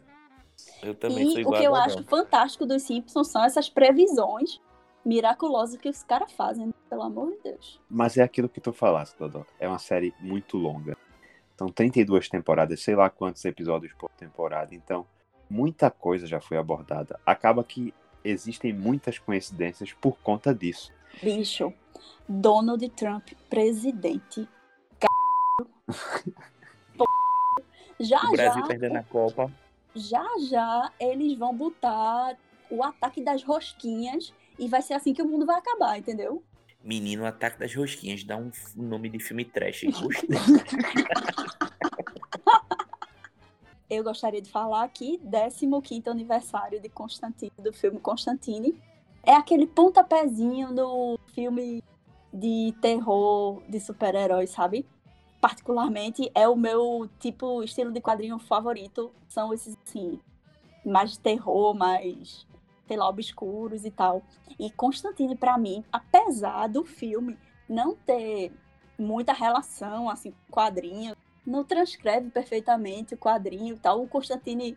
Eu também sou E o igual que eu acho fantástico dos Simpsons são essas previsões miraculosas que os caras fazem, pelo amor de Deus. Mas é aquilo que tu falaste, Dodô. É uma série muito longa. São 32 temporadas, sei lá quantos episódios por temporada. Então, muita coisa já foi abordada. Acaba que existem muitas coincidências por conta disso. Bicho, Donald Trump, presidente. C... Já, O Brasil já, perdendo a Copa. Já, já, eles vão botar o ataque das rosquinhas e vai ser assim que o mundo vai acabar, entendeu? Menino Ataque das Rosquinhas, dá um nome de filme trash. Gostei. Eu gostaria de falar aqui, 15º aniversário de Constantine, do filme Constantine. É aquele pontapézinho no filme de terror de super-heróis, sabe? Particularmente é o meu tipo estilo de quadrinho favorito. São esses assim, mais terror, mais, sei lá, obscuros e tal. E Constantine, pra mim, apesar do filme não ter muita relação assim com quadrinhos, não transcreve perfeitamente o quadrinho e tal. O Constantine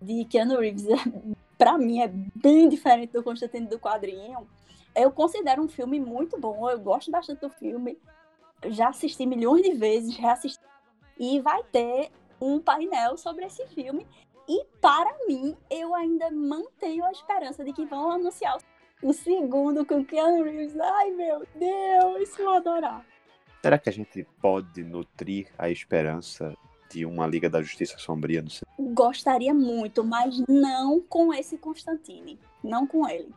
de Keanu Reeves, pra mim, é bem diferente do Constantine do quadrinho. Eu considero um filme muito bom, eu gosto bastante do filme. Já assisti milhões de vezes, reassisti. E vai ter um painel sobre esse filme. E para mim, eu ainda mantenho a esperança de que vão anunciar o segundo com Keanu Reeves. Ai, meu Deus, vou adorar. Será que a gente pode nutrir a esperança de uma Liga da Justiça Sombria no cinema? Gostaria muito, mas não com esse Constantine. Não com ele.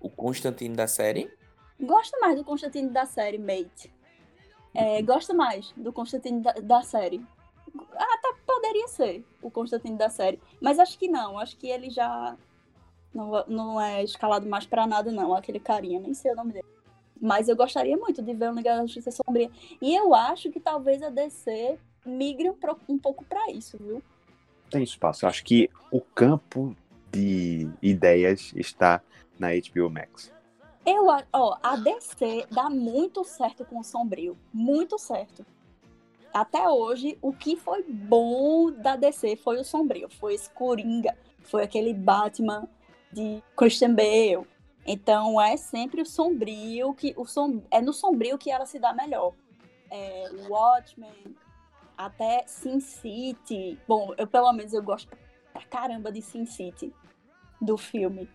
O Constantino da série. Gosto mais do Constantine da série Mate. É, mais do Constantine da, da série. Até poderia ser o Constantine da série. Mas acho que não. Acho que ele já não, não é escalado mais pra nada, não. Aquele carinha, nem sei o nome dele. Mas eu gostaria muito de ver o Liga da Justiça Sombria. E eu acho que talvez a DC migre um, um pouco pra isso, viu? Tem espaço. Eu acho que o campo de ideias está na HBO Max. Eu, ó, a DC dá muito certo com o Sombrio. Muito certo. Até hoje, o que foi bom da DC foi o Sombrio. Foi esse Coringa. Foi aquele Batman de Christian Bale. Então, é sempre o Sombrio que... O som, é no Sombrio que ela se dá melhor. É, Watchmen, até Sin City. Bom, eu pelo menos eu gosto pra caramba de Sin City, do filme.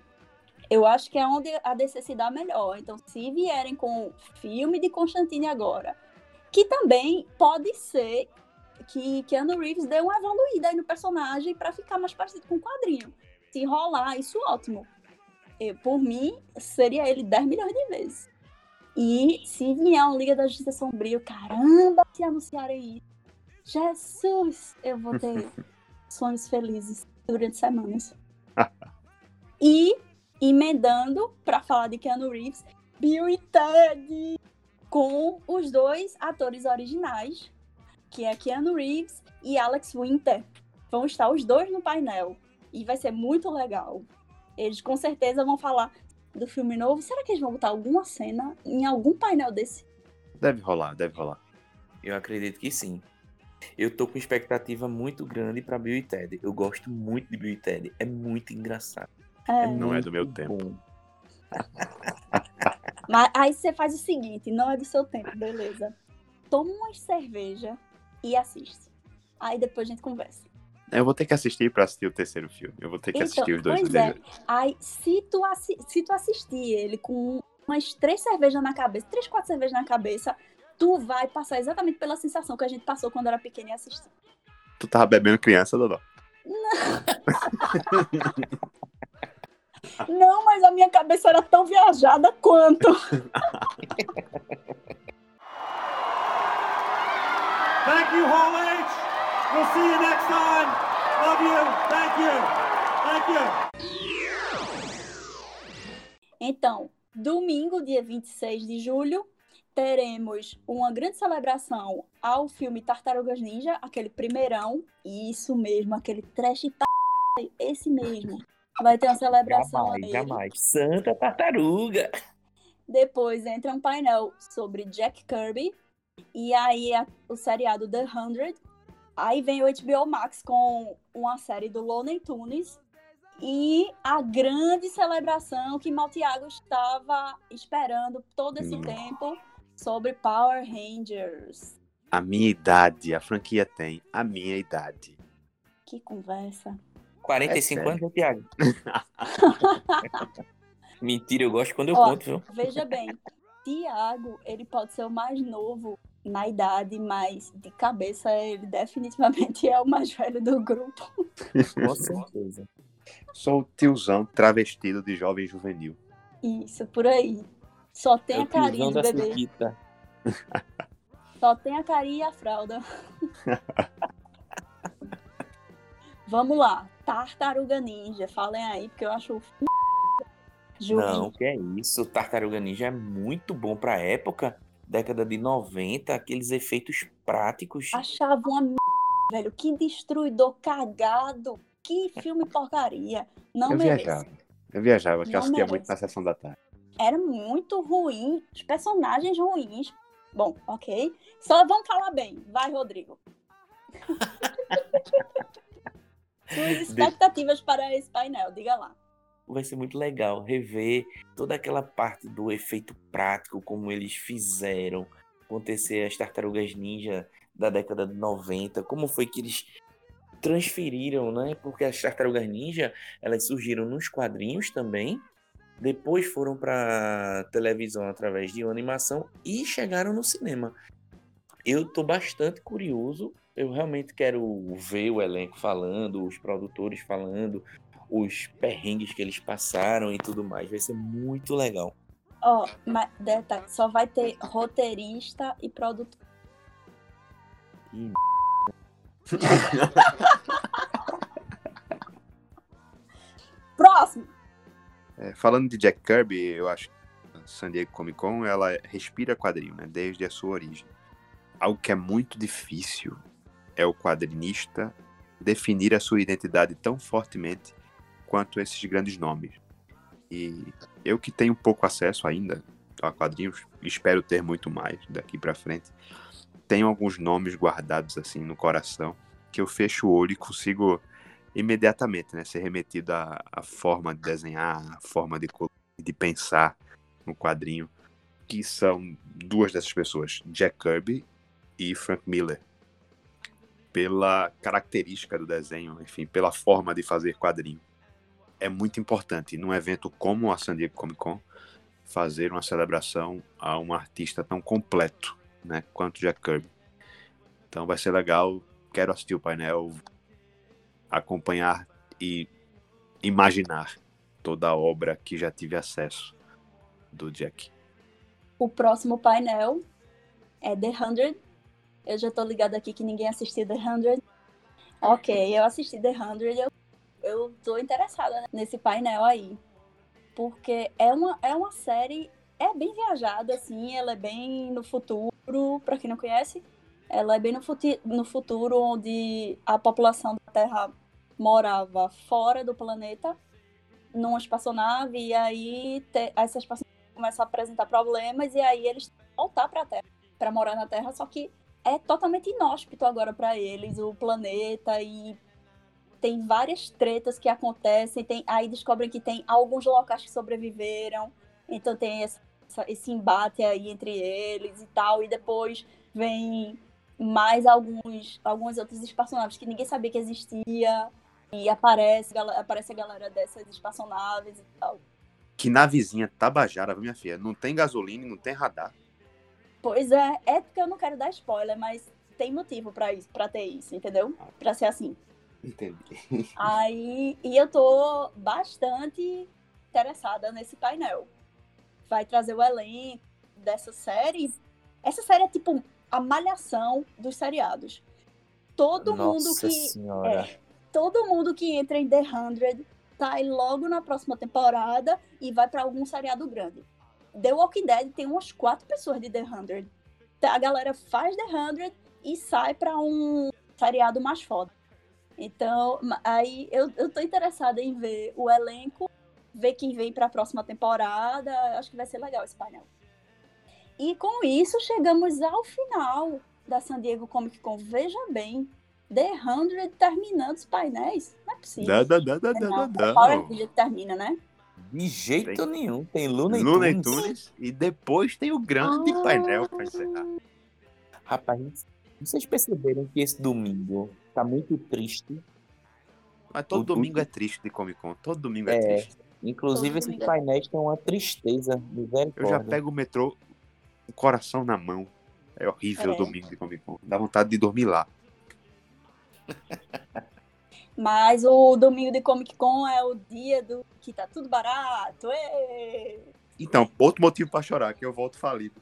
Eu acho que é onde a DC se dá melhor. Então, se vierem com filme de Constantine agora, que também pode ser que Keanu Reeves dê uma evoluída aí no personagem para ficar mais parecido com o quadrinho. Se rolar, isso ótimo. Eu, por mim, seria ele 10 milhões de vezes. E se vier um Liga da Justiça Sombrio, caramba, se anunciarem isso. Jesus, eu vou ter sonhos felizes durante semanas. e emendando para falar de Keanu Reeves, Bill e Ted com os dois atores originais, que é Keanu Reeves e Alex Winter. Vão estar os dois no painel e vai ser muito legal. Eles com certeza vão falar do filme novo. Será que eles vão botar alguma cena em algum painel desse? Deve rolar, deve rolar. Eu acredito que sim. Eu tô com expectativa muito grande pra Bill e Ted. Eu gosto muito de Bill e Ted. É muito engraçado. É, Não é do meu tempo. Mas aí você faz o seguinte, não é do seu tempo, beleza? Toma uma cerveja e assiste. Aí depois a gente conversa. Eu vou ter que assistir pra assistir o terceiro filme. Eu vou ter que Então, assistir os dois pois é. Aí, se tu, assi se tu assistir ele com umas três cervejas na cabeça, três, quatro cervejas na cabeça, tu vai passar exatamente pela sensação que a gente passou quando era pequena e assistiu. Tu tava bebendo criança, Dodó? Não, mas a minha cabeça era tão viajada quanto. Thank you, Hall H. We'll see you next time. Love you. Thank you. Thank you. Então, domingo, dia 26 de julho, teremos uma grande celebração ao filme Tartarugas Ninja, aquele primeirão. Isso mesmo, aquele trash esse mesmo. Vai ter uma celebração Jamais, ele. jamais. Santa Tartaruga. Depois entra um painel sobre Jack Kirby. E aí a- o seriado The 100. Aí vem o HBO Max com uma série do Looney Tunes. E a grande celebração que Maltiago estava esperando todo esse Hum. tempo sobre Power Rangers. A minha idade, a franquia tem a minha idade. Que conversa. 45 É anos, né, Thiago? Mentira, eu gosto quando eu Ó, conto, viu? Veja bem, Tiago, ele pode ser o mais novo na idade, mas de cabeça ele definitivamente é o mais velho do grupo. Com certeza. Sou o tiozão travestido de jovem juvenil. Isso, por aí. Só tem É a o carinha do bebê. Só tem a carinha e a fralda. Vamos lá. Tartaruga Ninja. Falem aí, porque eu acho. f- Juro. Não, que é isso. Tartaruga Ninja é muito bom pra época. Década de 90, aqueles efeitos práticos. Achava uma m... velho. Que destruidor cagado. Que filme porcaria. Não eu merece. viajava. Eu viajava, que eu assistia merece. muito na sessão da tarde. Era muito ruim. Os personagens ruins. Bom, ok. Só vamos falar bem. Vai, Rodrigo. Suas expectativas para esse painel, diga lá. Vai ser muito legal rever toda aquela parte do efeito prático, como eles fizeram acontecer as tartarugas ninja da década de 90, como foi que eles transferiram, né? Porque as tartarugas ninja, elas surgiram nos quadrinhos também, depois foram para televisão através de uma animação e chegaram no cinema. Eu tô bastante curioso, eu realmente quero ver o elenco falando, os produtores falando, os perrengues que eles passaram e tudo mais. Vai ser muito legal. Ó, mas detalhe, só vai ter roteirista e produtor. Ih, Próximo! É, falando de Jack Kirby, eu acho que San Diego Comic Con, ela respira quadrinho, né? Desde a sua origem. Algo que é muito difícil é o quadrinista definir a sua identidade tão fortemente quanto esses grandes nomes. E eu que tenho pouco acesso ainda a quadrinhos, espero ter muito mais daqui para frente. Tenho alguns nomes guardados assim no coração que eu fecho o olho e consigo imediatamente, né, ser remetido à, à forma de desenhar, à forma de, de pensar no quadrinho, que são duas dessas pessoas, Jack Kirby e Frank Miller. Pela característica do desenho, enfim, pela forma de fazer quadrinho. É muito importante num evento como a San Diego Comic Con fazer uma celebração a um artista tão completo, né, quanto Jack Kirby. Então vai ser legal, quero assistir o painel, acompanhar e imaginar toda a obra que já tive acesso do Jack. O próximo painel é The Hundred. Eu já tô ligado aqui que ninguém assistiu The Hundred. Ok, eu assisti The Hundred. Eu, eu tô interessada nesse painel aí. Porque é uma, é uma série. É bem viajada, assim. Ela é bem no futuro. Pra quem não conhece, ela é bem no, no futuro onde a população da Terra morava fora do planeta, numa espaçonave, e aí te, essa espaçonave começa a apresentar problemas, e aí eles voltar para a Terra, para morar na Terra, só que é totalmente inóspito agora para eles, o planeta, e tem várias tretas que acontecem, tem, aí descobrem que tem alguns locais que sobreviveram, então tem essa, esse embate aí entre eles e tal, e depois vem mais alguns, alguns outros espaçonaves que ninguém sabia que existia. E aparece, aparece a galera dessas espaçonaves e tal. Que navezinha tabajara, minha filha. Não tem gasolina, não tem radar. Pois é, é porque eu não quero dar spoiler, mas tem motivo para isso, para ter isso, entendeu? Para ser assim. Entendi. Aí, e eu tô bastante interessada nesse painel. Vai trazer o elenco dessa série. Essa série é tipo a malhação dos seriados. Todo Nossa mundo que senhora. é, todo mundo que entra em The 100 sai logo na próxima temporada e vai para algum seriado grande. The Walking Dead tem umas quatro pessoas de The 100. A galera faz The 100 e sai para um seriado mais foda. Então, aí eu, eu tô interessada em ver o elenco, ver quem vem para a próxima temporada. Acho que vai ser legal esse painel. E com isso chegamos ao final da San Diego Comic Con. Veja bem, The 100 terminando os painéis. Não é possível. Não, não, não, não, não, não. Power Rangers termina, né? De jeito Tem- nenhum. Tem Luna e Luna e Tunes. Tunes. E depois tem o grande Ah. painel pra encerrar. Rapaz, vocês perceberam que esse domingo tá muito triste? Mas todo O- domingo é triste de Comic Con. Todo domingo é, É. triste. Inclusive, esses domingo. painéis têm uma tristeza. Eu já pego o metrô, o coração na mão. É horrível o É. domingo de Comic Con. Dá vontade de dormir lá. Mas o domingo de Comic Con é o dia do que tá tudo barato. Ê! Então, outro motivo pra chorar, que eu volto falido.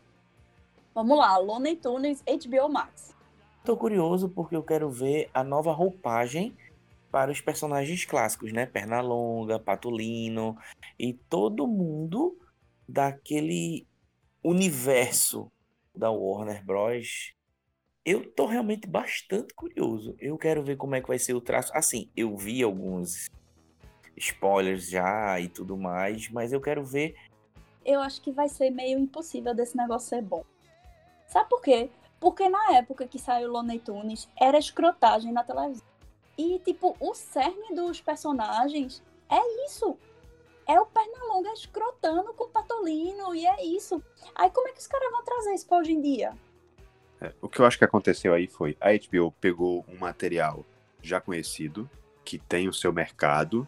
Vamos lá, Looney Tunes, HBO Max. Tô curioso porque eu quero ver a nova roupagem para os personagens clássicos, né? Pernalonga, Patolino e todo mundo daquele universo da Warner Bros. Eu tô realmente bastante curioso. Eu quero ver como é que vai ser o traço. Assim, eu vi alguns spoilers já e tudo mais, mas eu quero ver Eu acho que vai ser meio impossível desse negócio ser bom. Sabe por quê? Porque na época que saiu Looney Tunes, era escrotagem na televisão. E, tipo, o cerne dos personagens é isso. É o Pernalonga escrotando com o Patolino, e é isso. Aí como é que os caras vão trazer isso pra hoje em dia? É, o que eu acho que aconteceu aí foi a HBO pegou um material já conhecido, que tem o seu mercado,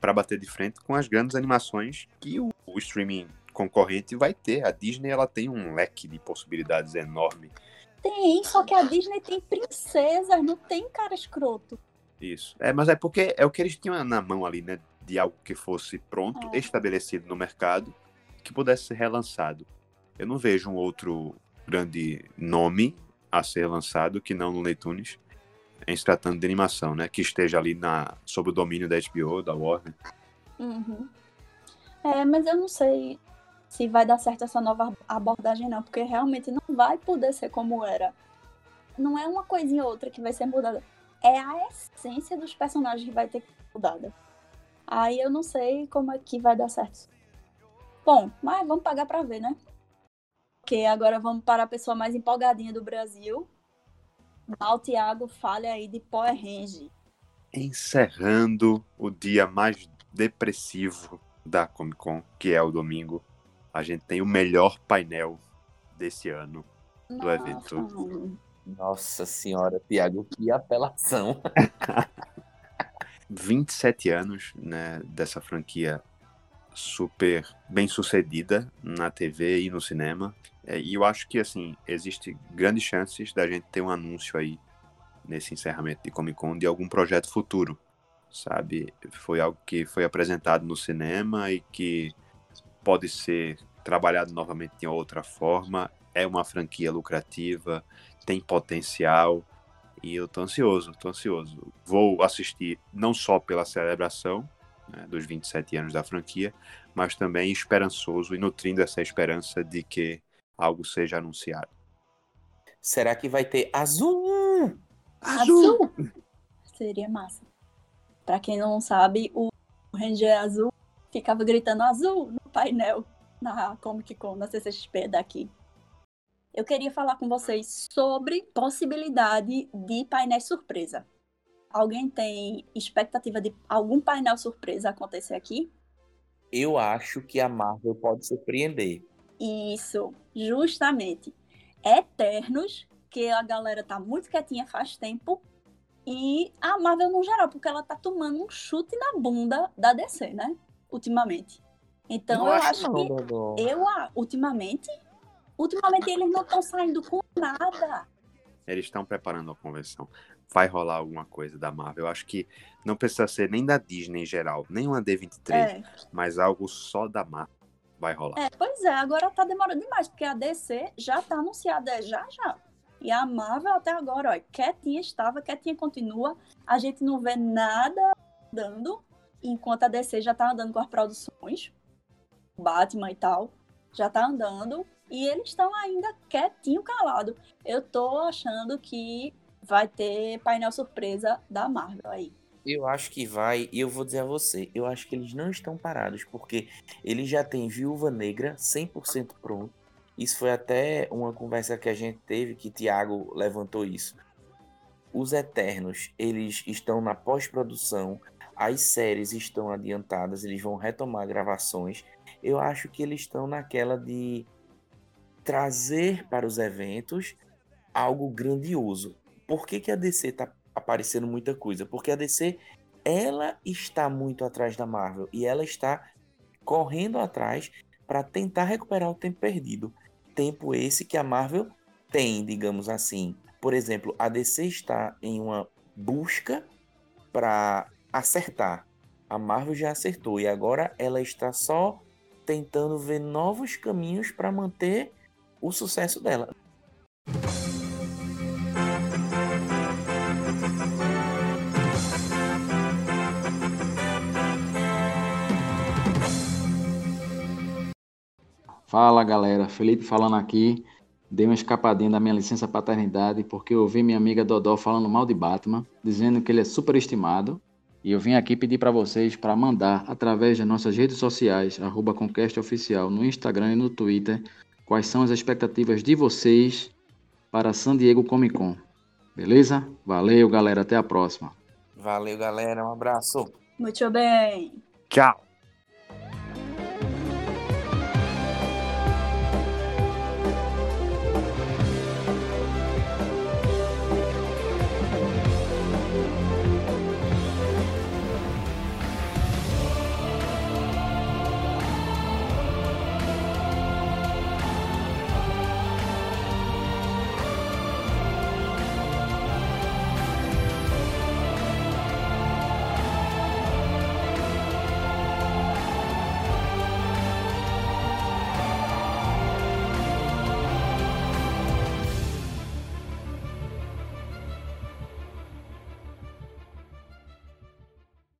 para bater de frente com as grandes animações que o, o streaming concorrente vai ter. A Disney ela tem um leque de possibilidades enorme. Tem, só que a Disney tem princesas, não tem cara escroto. Isso. É, mas é porque é o que eles tinham na mão ali, né? De algo que fosse pronto, É. estabelecido no mercado, que pudesse ser relançado. Eu não vejo um outro grande nome a ser lançado que não no Tunes em se tratando de animação, né? Que esteja ali na, sob o domínio da HBO, da Warner. Uhum. É, mas eu não sei se vai dar certo essa nova abordagem, não, porque realmente não vai poder ser como era. Não é uma coisinha ou outra que vai ser mudada. É a essência dos personagens que vai ter que ser mudada. Aí eu não sei como é que vai dar certo. Bom, mas vamos pagar pra ver, né? Ok, agora vamos para a pessoa mais empolgadinha do Brasil. Mal Thiago, fale aí de Power Range. Encerrando o dia mais depressivo da Comic Con, que é o domingo, a gente tem o melhor painel desse ano do Nossa, evento. mano. Nossa senhora, Tiago, que apelação. 27 anos né, dessa franquia super bem sucedida na TV e no cinema. É, e eu acho que assim, existe grandes chances da gente ter um anúncio aí nesse encerramento de Comic Con de algum projeto futuro. Sabe? Foi algo que foi apresentado no cinema e que pode ser trabalhado novamente de outra forma. É uma franquia lucrativa, tem potencial. E eu tô ansioso, tô ansioso. Vou assistir não só pela celebração né, dos 27 anos da franquia, mas também esperançoso e nutrindo essa esperança de que algo seja anunciado. Será que vai ter azul? Azul! Seria massa. Pra quem não sabe, o Ranger Azul ficava gritando azul no painel na Comic Con, na CCXP daqui. Eu queria falar com vocês sobre possibilidade de painel surpresa. Alguém tem expectativa de algum painel surpresa acontecer aqui? Eu acho que a Marvel pode surpreender. Isso, justamente. Eternos, que a galera tá muito quietinha faz tempo. E a Marvel no geral, porque ela tá tomando um chute na bunda da DC, né? Ultimamente. Então Não eu acho não, que. Dodô. Eu, ultimamente. Ultimamente eles não estão saindo com nada. Eles estão preparando a convenção. Vai rolar alguma coisa da Marvel. Eu acho que não precisa ser nem da Disney em geral, nem uma D23, É, mas algo só da Marvel vai rolar. é, pois é, agora tá demorando demais, porque a DC já tá anunciada é já já. E a Marvel até agora, ó, quietinha estava, quietinha continua. A gente não vê nada dando, enquanto a DC já tá andando com as produções, Batman e tal, já tá andando. E eles estão ainda quietinho, calado. Eu tô achando que vai ter painel surpresa da Marvel aí. Eu acho que vai, e eu vou dizer a você, eu acho que eles não estão parados, porque eles já têm Viúva Negra 100% pronto. Isso foi até uma conversa que a gente teve, que Thiago levantou isso. Os Eternos, eles estão na pós-produção, as séries estão adiantadas, eles vão retomar gravações. Eu acho que eles estão naquela de trazer para os eventos algo grandioso. Por que, que a DC tá aparecendo muita coisa? Porque a DC ela está muito atrás da Marvel e ela está correndo atrás para tentar recuperar o tempo perdido. Tempo esse que a Marvel tem, digamos assim. Por exemplo, a DC está em uma busca para acertar. A Marvel já acertou e agora ela está só tentando ver novos caminhos para manter o sucesso dela. Fala galera, Felipe falando aqui. Dei uma escapadinha da minha licença paternidade porque eu ouvi minha amiga Dodó falando mal de Batman, dizendo que ele é superestimado. E eu vim aqui pedir para vocês para mandar através das nossas redes sociais, arroba Conquest Oficial, no Instagram e no Twitter, quais são as expectativas de vocês para San Diego Comic Con. Beleza? Valeu, galera. Até a próxima. Valeu, galera. Um abraço. Muito bem. Tchau!